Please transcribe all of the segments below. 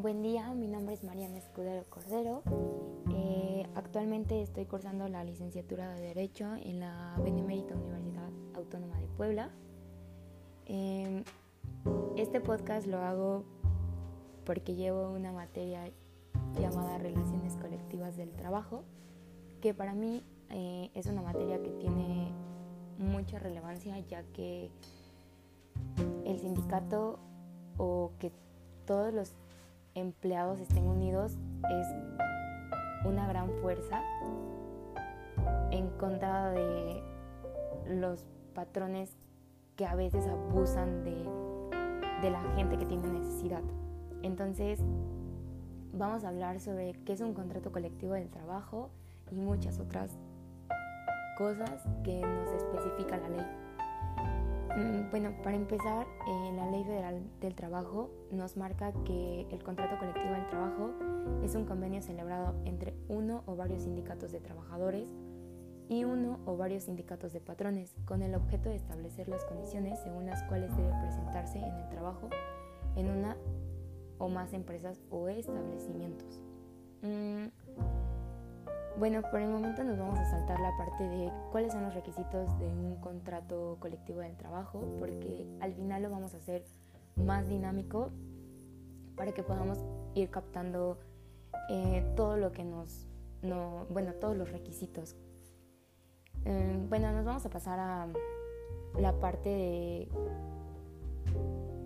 Buen día, mi nombre es Mariana Escudero Cordero. Eh, actualmente estoy cursando la licenciatura de Derecho en la Benemérita Universidad Autónoma de Puebla. Eh, este podcast lo hago porque llevo una materia llamada Relaciones Colectivas del Trabajo, que para mí eh, es una materia que tiene mucha relevancia ya que el sindicato o que todos los empleados estén unidos es una gran fuerza en contra de los patrones que a veces abusan de, de, la gente que tiene necesidad. Entonces, vamos a hablar sobre qué es un contrato colectivo del trabajo y muchas otras cosas que nos especifica la ley. Mm, bueno, para empezar, eh, la Ley Federal del Trabajo nos marca que el contrato colectivo del trabajo es un convenio celebrado entre uno o varios sindicatos de trabajadores y uno o varios sindicatos de patrones, con el objeto de establecer las condiciones según las cuales debe presentarse en el trabajo en una o más empresas o establecimientos. Mm, bueno, por el momento nos vamos a saltar la parte de cuáles son los requisitos de un contrato colectivo del trabajo, porque al final lo vamos a hacer más dinámico para que podamos ir captando eh, todo lo que nos, no, bueno, todos los requisitos. Eh, bueno, nos vamos a pasar a la parte de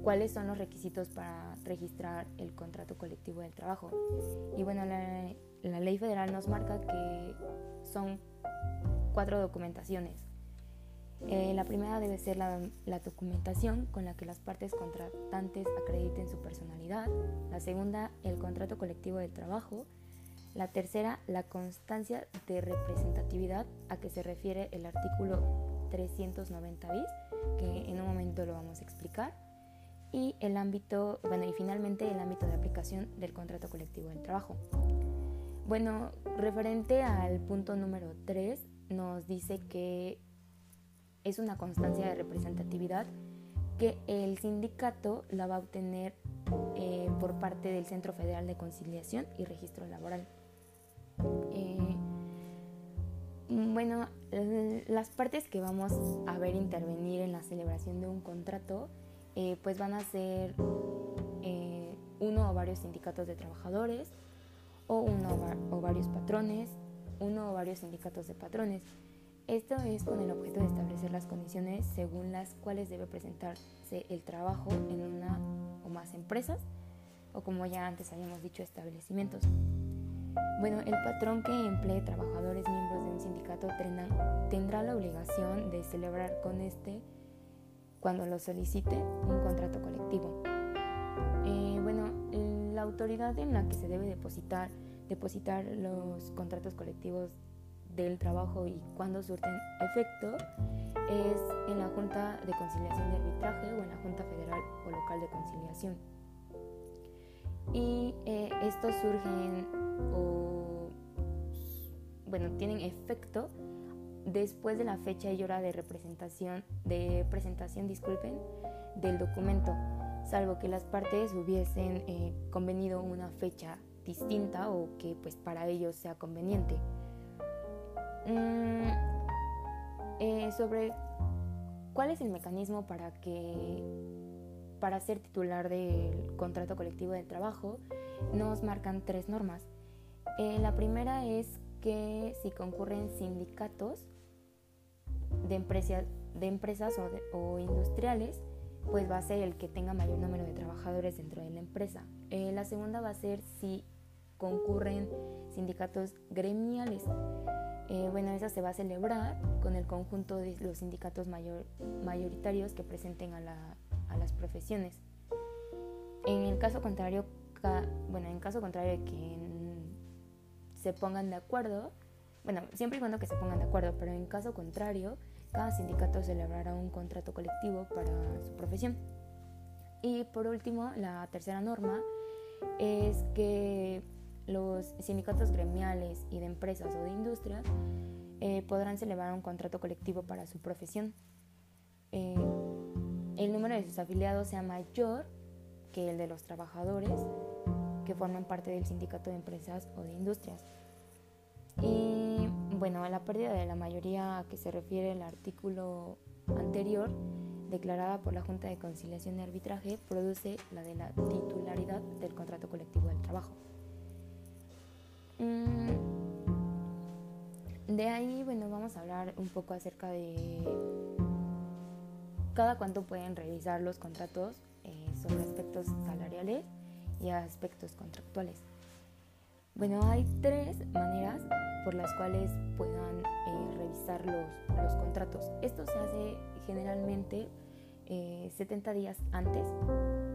cuáles son los requisitos para registrar el contrato colectivo del trabajo. Y bueno, la, la ley federal nos marca que son cuatro documentaciones. Eh, la primera debe ser la, documentación con la que las partes contratantes acrediten su personalidad. La segunda, el contrato colectivo del trabajo. La tercera, la constancia de representatividad a que se refiere el artículo 390 bis, que en un momento lo vamos a explicar. Y el ámbito, bueno, y finalmente el ámbito de aplicación del contrato colectivo del trabajo. Bueno, referente al punto número 3, nos dice que es una constancia de representatividad que el sindicato la va a obtener eh, por parte del Centro Federal de Conciliación y Registro Laboral. Eh, bueno, las partes que vamos a ver intervenir en la celebración de un contrato, eh, pues van a ser uno o varios sindicatos de trabajadores, o uno o varios patrones, uno o varios sindicatos de patrones. Esto es con el objeto de establecer las condiciones según las cuales debe presentarse el trabajo en una o más empresas o como ya antes habíamos dicho establecimientos. Bueno, el patrón que emplee trabajadores miembros de un sindicato tendrá la obligación de celebrar con este, cuando lo solicite, un contrato colectivo. Eh, bueno, autoridad en la que se debe depositar, depositar los contratos colectivos del trabajo y cuándo surten efecto es en la Junta de Conciliación y Arbitraje o en la Junta Federal o Local de Conciliación. Y eh, estos surgen o, bueno, tienen efecto después de la fecha y hora de representación, de presentación, disculpen, del documento salvo que las partes hubiesen eh, convenido una fecha distinta o que pues para ellos sea conveniente. Mm, eh, sobre cuál es el mecanismo para que para ser titular del contrato colectivo de trabajo nos marcan tres normas. Eh, la primera es que si concurren sindicatos de, de empresas o industriales, pues va a ser el que tenga mayor número de trabajadores dentro de la empresa. Eh, la segunda va a ser si concurren sindicatos gremiales. Eh, bueno, esa se va a celebrar con el conjunto de los sindicatos mayor, mayoritarios que presenten a, las profesiones. En el caso contrario, bueno, en caso contrario de que se pongan de acuerdo, bueno, siempre y cuando que se pongan de acuerdo, pero en caso contrario, cada sindicato celebrará un contrato colectivo para su profesión. Y por último, la tercera norma es que los sindicatos gremiales y de empresas o de industria eh, podrán celebrar un contrato colectivo para su profesión. Eh, el número de sus afiliados sea mayor que el de los trabajadores que forman parte del sindicato de empresas o de industrias. Bueno, la pérdida de la mayoría a que se refiere el artículo anterior, declarada por la Junta de Conciliación y Arbitraje, produce la de la titularidad del contrato colectivo del trabajo. Mm, de ahí, bueno, vamos a hablar un poco acerca de cada cuánto pueden revisar los contratos eh, sobre aspectos salariales y aspectos contractuales. Bueno, hay tres maneras por las cuales puedan eh, revisar los, los, contratos. Esto se hace generalmente 70 eh, días antes,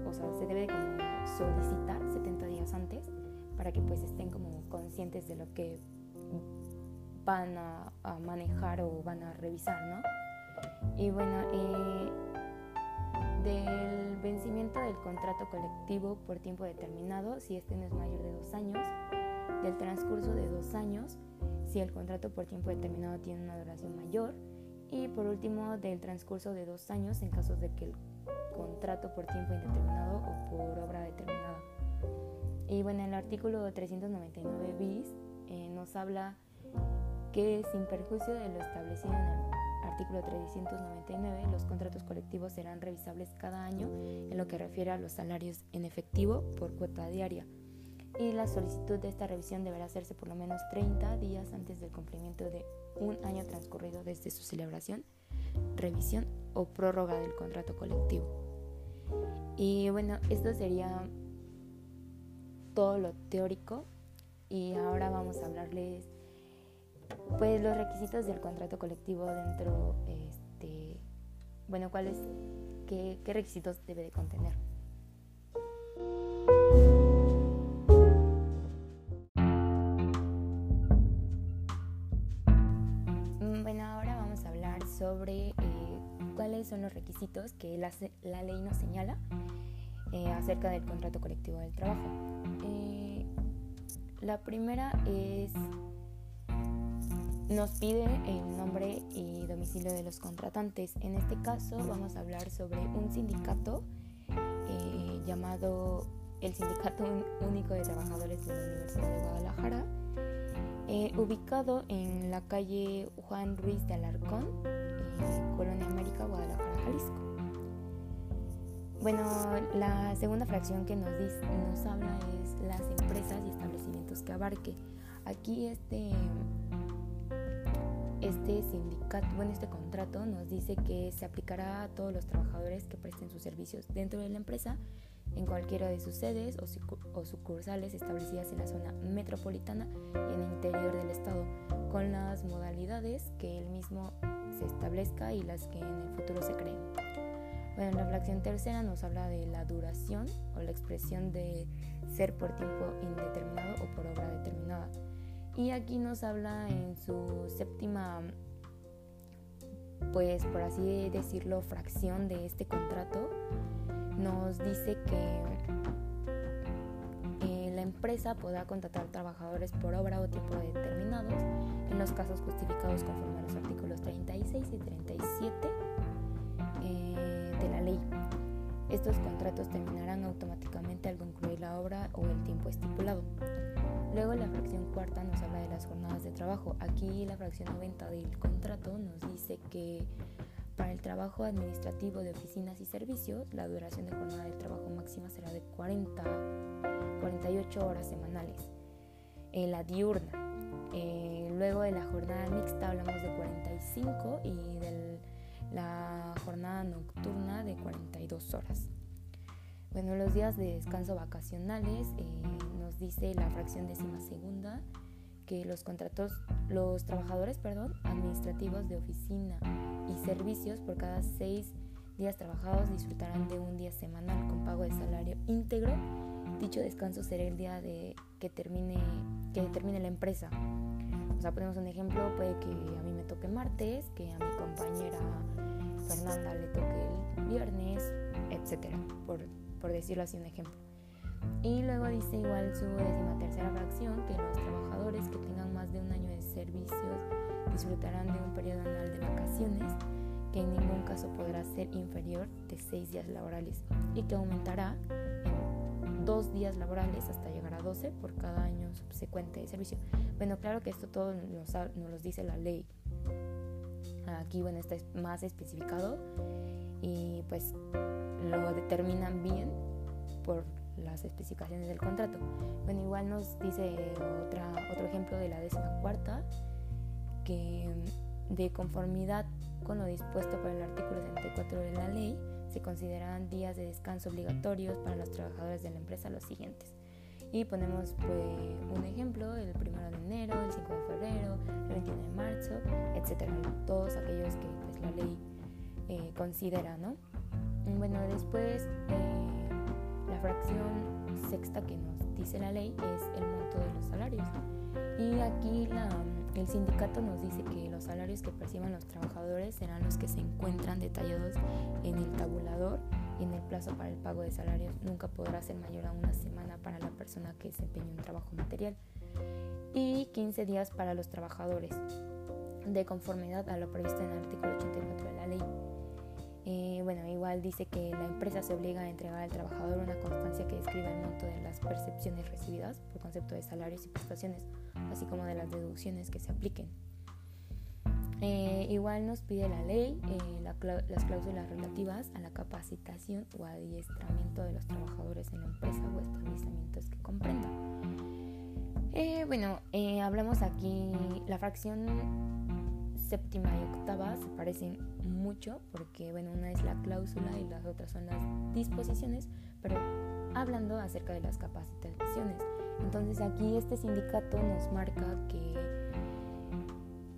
o sea, se debe como solicitar 70 días antes para que pues estén como conscientes de lo que van a, manejar o van a revisar, ¿no? Y bueno, eh, del vencimiento del contrato colectivo por tiempo determinado, si este no es mayor de dos años, del transcurso de dos años, si el contrato por tiempo determinado tiene una duración mayor, y por último del transcurso de dos años en casos de que el contrato por tiempo indeterminado o por obra determinada. Y bueno, el artículo 399 bis eh, nos habla que sin perjuicio de lo establecido en el artículo 399, los contratos colectivos serán revisables cada año en lo que refiere a los salarios en efectivo por cuota diaria. Y la solicitud de esta revisión deberá hacerse por lo menos 30 días antes del cumplimiento de un año transcurrido desde su celebración, revisión o prórroga del contrato colectivo. Y bueno, esto sería todo lo teórico y ahora vamos a hablarles pues los requisitos del contrato colectivo dentro, este, bueno, cuáles, qué, requisitos debe de contener. Son los requisitos que la, ley nos señala eh, acerca del contrato colectivo del trabajo. Eh, la primera es nos pide el nombre y domicilio de los contratantes. En este caso vamos a hablar sobre un sindicato eh, llamado el Sindicato Único de Trabajadores de la Universidad de Guadalajara, eh, ubicado en la calle Juan Ruiz de Alarcón, eh, Colonia América, Guadalajara, Jalisco. Bueno, la segunda fracción que nos, dice, nos habla es las empresas y establecimientos que abarque. Aquí este este sindicato, bueno, este contrato nos dice que se aplicará a todos los trabajadores que presten sus servicios dentro de la empresa, en cualquiera de sus sedes o, sucursales establecidas en la zona metropolitana y en el interior del estado, con las modalidades que el mismo se establezca y las que en el futuro se creen. Bueno, la fracción tercera nos habla de la duración o la expresión de ser por tiempo indeterminado o por obra determinada. Y aquí nos habla en su séptima, pues por así decirlo, fracción de este contrato. Nos dice que eh, la empresa podrá contratar trabajadores por obra o tiempo determinados en los casos justificados conforme a los artículos 36 y 37 eh, de la ley. Estos contratos terminarán automáticamente al concluir la obra o el tiempo estipulado. Luego la fracción cuarta nos habla de las jornadas de trabajo. Aquí la fracción 90 del contrato nos dice que para el trabajo administrativo de oficinas y servicios, la duración de jornada de trabajo máxima será de 40, 48 horas semanales. En la diurna. Eh, luego de la jornada mixta hablamos de 45 y de la jornada nocturna de 42 horas. Bueno, los días de descanso vacacionales eh, nos dice la fracción décima segunda que los contratos, los trabajadores, perdón, administrativos de oficina y servicios por cada seis días trabajados disfrutarán de un día semanal con pago de salario íntegro. Dicho descanso será el día de que termine, que determine la empresa. O sea, ponemos un ejemplo, puede que a mí me toque martes, que a mi compañera Fernanda le toque el viernes, etcétera, por por decirlo así un ejemplo. Y luego dice igual su décima tercera fracción que los trabajadores que tengan más de un año de servicios disfrutarán de un periodo anual de vacaciones que en ningún caso podrá ser inferior de seis días laborales y que aumentará en dos días laborales hasta llegar a 12 por cada año subsecuente de servicio. Bueno, claro que esto todo nos, nos lo dice la ley. Aquí, bueno, está más especificado y pues lo determinan bien por las especificaciones del contrato. Bueno, igual nos dice otra, otro ejemplo de la décima cuarta, que de conformidad con lo dispuesto para el artículo 64 de la ley, se consideran días de descanso obligatorios para los trabajadores de la empresa los siguientes. Y ponemos pues, un ejemplo, el 1 de enero, el 5 de febrero, el 21 de marzo, etcétera, todos aquellos que pues, la ley eh, considera, ¿no? Bueno, después eh, la fracción sexta que nos dice la ley es el monto de los salarios. Y aquí el sindicato nos dice que los salarios que perciban los trabajadores serán los que se encuentran detallados en el tabulador y en el plazo para el pago de salarios nunca podrá ser mayor a una semana para la persona que desempeña un trabajo material y 15 días para los trabajadores, de conformidad a lo previsto en el artículo 84 de la ley. Eh, bueno, igual dice que la empresa se obliga a entregar al trabajador una constancia que describa el monto de las percepciones recibidas por concepto de salarios y prestaciones, así como de las deducciones que se apliquen. Eh, igual nos pide la ley eh, las cláusulas relativas a la capacitación o adiestramiento de los trabajadores en la empresa o establecimientos que comprenda. bueno, hablamos aquí, la fracción séptima y octava se parecen mucho porque, bueno, una es la cláusula y las otras son las disposiciones, pero hablando acerca de las capacitaciones. Entonces aquí este sindicato nos marca que,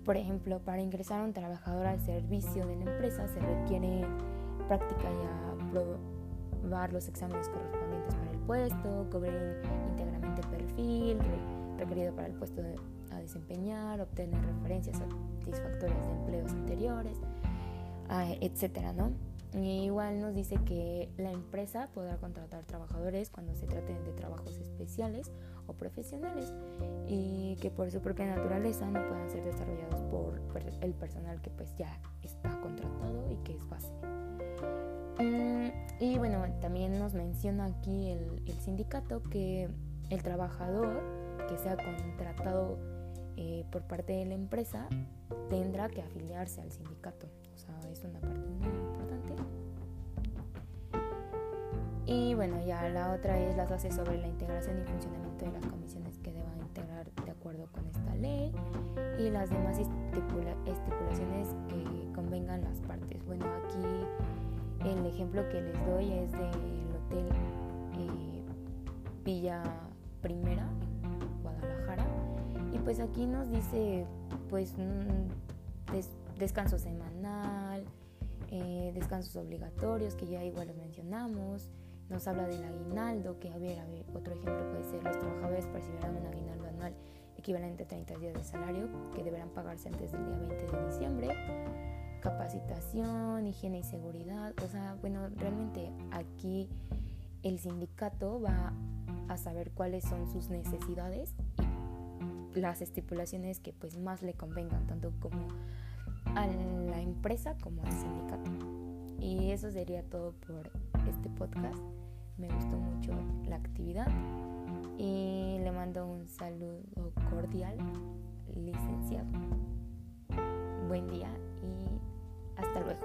por ejemplo, para ingresar a un trabajador al servicio de la empresa se requiere práctica y aprobar los exámenes correspondientes para el puesto, cubrir íntegramente el perfil requerido para el puesto de desempeñar, obtener referencias satisfactorias de empleos anteriores, ah, etcétera, ¿no? igual nos dice que la empresa podrá contratar trabajadores cuando se trate de trabajos especiales o profesionales y que por su propia naturaleza no puedan ser desarrollados por el personal que pues ya está contratado y que es base. Mm, y bueno, también nos menciona aquí el, el sindicato que el trabajador que sea contratado eh, por parte de la empresa tendrá que afiliarse al sindicato. O sea, es una parte muy importante. Y bueno, ya la otra es las bases sobre la integración y funcionamiento de las comisiones que deban integrar de acuerdo con esta ley y las demás estipulaciones que convengan las partes. Bueno, aquí el ejemplo que les doy es del hotel eh, Villa Primera pues aquí nos dice pues descanso semanal, eh, descansos obligatorios que ya igual los mencionamos, nos habla del aguinaldo, que a ver, a ver, otro ejemplo puede ser los trabajadores percibirán un aguinaldo anual equivalente a 30 días de salario que deberán pagarse antes del día 20 de diciembre, capacitación, higiene y seguridad, o sea, bueno, realmente aquí el sindicato va a saber cuáles son sus necesidades las estipulaciones que pues más le convengan, tanto como a la empresa como al sindicato. Y eso sería todo por este podcast. Me gustó mucho la actividad y le mando un saludo cordial, licenciado. Buen día y hasta luego.